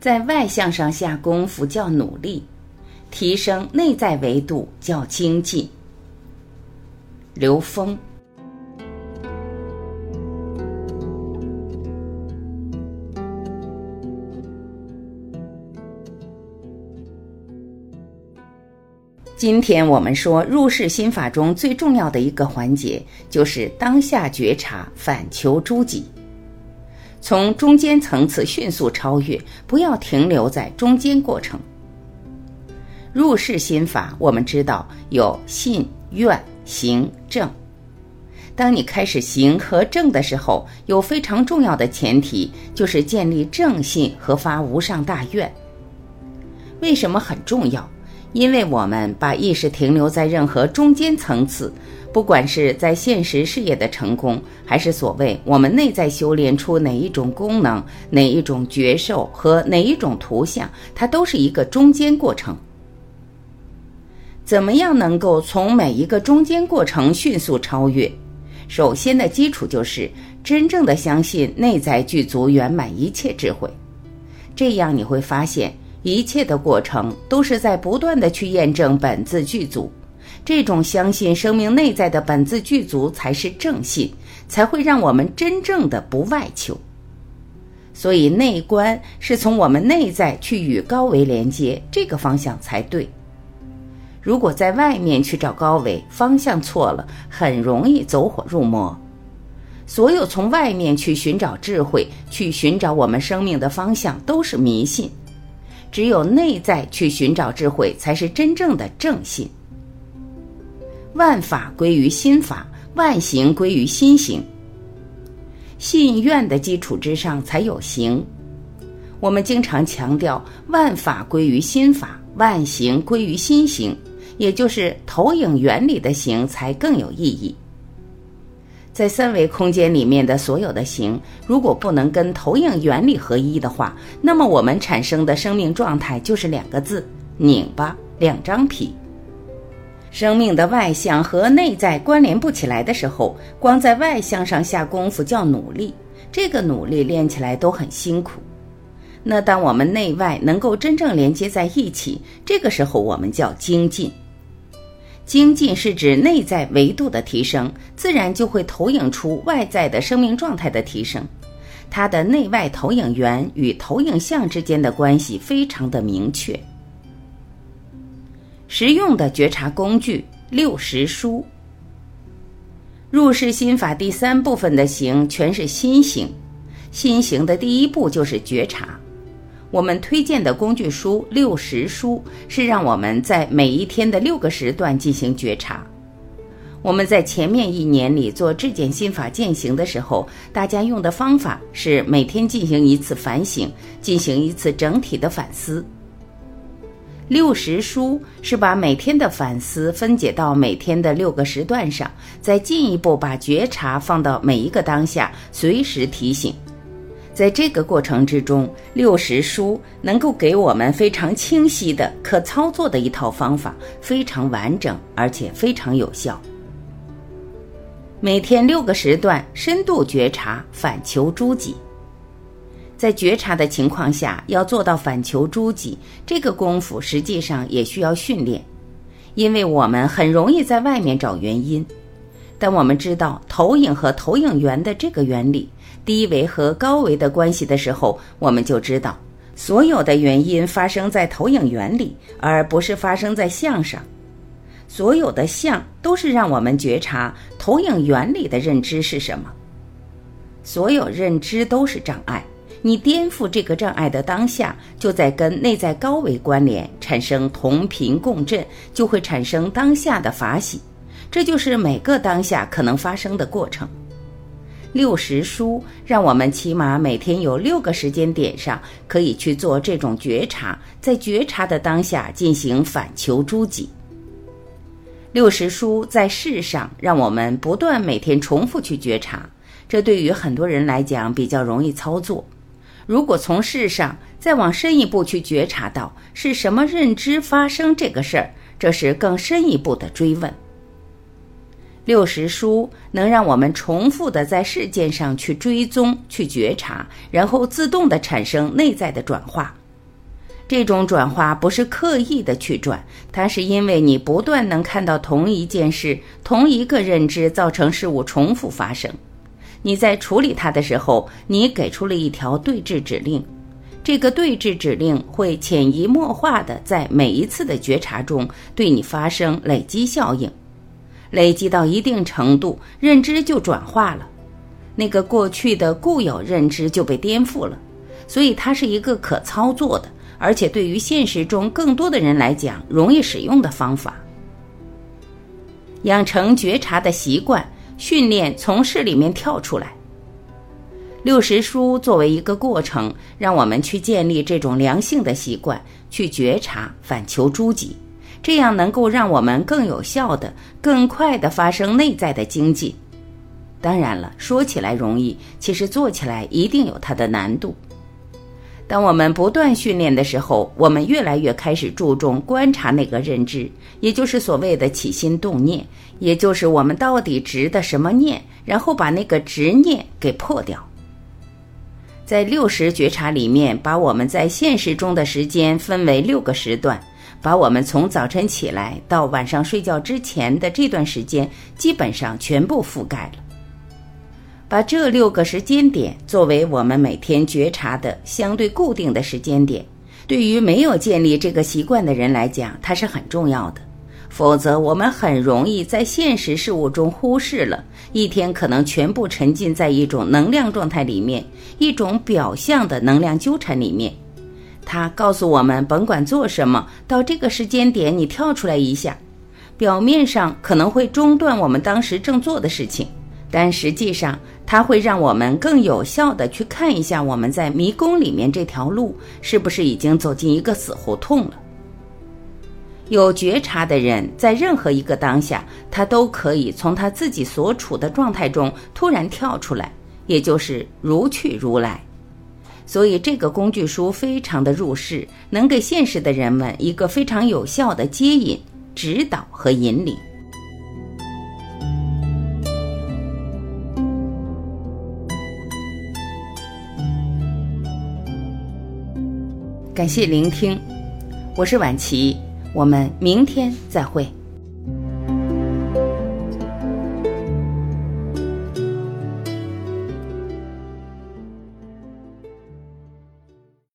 在外向上下功夫叫努力，提升内在维度叫精进。刘峰。今天我们说入世心法中最重要的一个环节，就是当下觉察，反求诸己，从中间层次迅速超越，不要停留在中间过程。入世心法，我们知道有信、愿、行、正。当你开始行和正的时候，有非常重要的前提，就是建立正信和发无上大愿。为什么很重要？因为我们把意识停留在任何中间层次，不管是在现实事业的成功，还是所谓我们内在修炼出哪一种功能、哪一种觉受和哪一种图像，它都是一个中间过程。怎么样能够从每一个中间过程迅速超越？首先的基础就是真正的相信内在具足圆满一切智慧，这样你会发现。一切的过程都是在不断的去验证本自具足，这种相信生命内在的本自具足才是正信，才会让我们真正的不外求。所以内观是从我们内在去与高维连接，这个方向才对。如果在外面去找高维，方向错了，很容易走火入魔。所有从外面去寻找智慧，去寻找我们生命的方向，都是迷信。只有内在去寻找智慧，才是真正的正信。万法归于心法，万行归于心行。信愿的基础之上，才有行。我们经常强调，万法归于心法，万行归于心行，也就是投影原理的行才更有意义。在三维空间里面的所有的形，如果不能跟投影原理合一的话，那么我们产生的生命状态就是两个字：拧巴，两张皮。生命的外向和内在关联不起来的时候，光在外向上下功夫叫努力，这个努力练起来都很辛苦。那当我们内外能够真正连接在一起，这个时候我们叫精进。精进是指内在维度的提升，自然就会投影出外在的生命状态的提升。它的内外投影源与投影像之间的关系非常的明确。实用的觉察工具六识书。入世心法第三部分的行全是心行，心行的第一步就是觉察。我们推荐的工具书六十书是让我们在每一天的六个时段进行觉察。我们在前面一年里做质检心法践行的时候，大家用的方法是每天进行一次反省，进行一次整体的反思。六十书是把每天的反思分解到每天的六个时段上，再进一步把觉察放到每一个当下，随时提醒。在这个过程之中，六十书能够给我们非常清晰的、可操作的一套方法，非常完整，而且非常有效。每天六个时段，深度觉察，反求诸己。在觉察的情况下，要做到反求诸己，这个功夫实际上也需要训练，因为我们很容易在外面找原因。当我们知道投影和投影源的这个原理。低维和高维的关系的时候，我们就知道，所有的原因发生在投影原理，而不是发生在相上。所有的相都是让我们觉察投影原理的认知是什么。所有认知都是障碍，你颠覆这个障碍的当下，就在跟内在高维关联，产生同频共振，就会产生当下的法喜。这就是每个当下可能发生的过程。六十书让我们起码每天有六个时间点上可以去做这种觉察，在觉察的当下进行反求诸己。六十书在世上让我们不断每天重复去觉察，这对于很多人来讲比较容易操作。如果从世上再往深一步去觉察到是什么认知发生这个事儿，这是更深一步的追问。六十书能让我们重复的在事件上去追踪、去觉察，然后自动的产生内在的转化。这种转化不是刻意的去转，它是因为你不断能看到同一件事、同一个认知造成事物重复发生。你在处理它的时候，你给出了一条对峙指令，这个对峙指令会潜移默化的在每一次的觉察中对你发生累积效应，累积到一定程度，认知就转化了，那个过去的固有认知就被颠覆了，所以它是一个可操作的。而且对于现实中更多的人来讲，容易使用的方法，养成觉察的习惯，训练从事里面跳出来。六十书作为一个过程，让我们去建立这种良性的习惯，去觉察，反求诸己，这样能够让我们更有效的、更快的发生内在的精进。当然了，说起来容易，其实做起来一定有它的难度。当我们不断训练的时候，我们越来越开始注重观察那个认知，也就是所谓的起心动念，也就是我们到底执的什么念，然后把那个执念给破掉。在六十觉察里面，把我们在现实中的时间分为六个时段，把我们从早晨起来到晚上睡觉之前的这段时间，基本上全部覆盖了。把这六个时间点作为我们每天觉察的相对固定的时间点，对于没有建立这个习惯的人来讲，它是很重要的。否则，我们很容易在现实事物中忽视了一天，可能全部沉浸在一种能量状态里面，一种表象的能量纠缠里面。它告诉我们，甭管做什么，到这个时间点你跳出来一下，表面上可能会中断我们当时正做的事情。但实际上，它会让我们更有效的去看一下我们在迷宫里面这条路是不是已经走进一个死胡同了。有觉察的人，在任何一个当下，他都可以从他自己所处的状态中突然跳出来，也就是如去如来。所以，这个工具书非常的入世，能给现实的人们一个非常有效的接引、指导和引领。感谢聆听，我是晚琪，我们明天再会。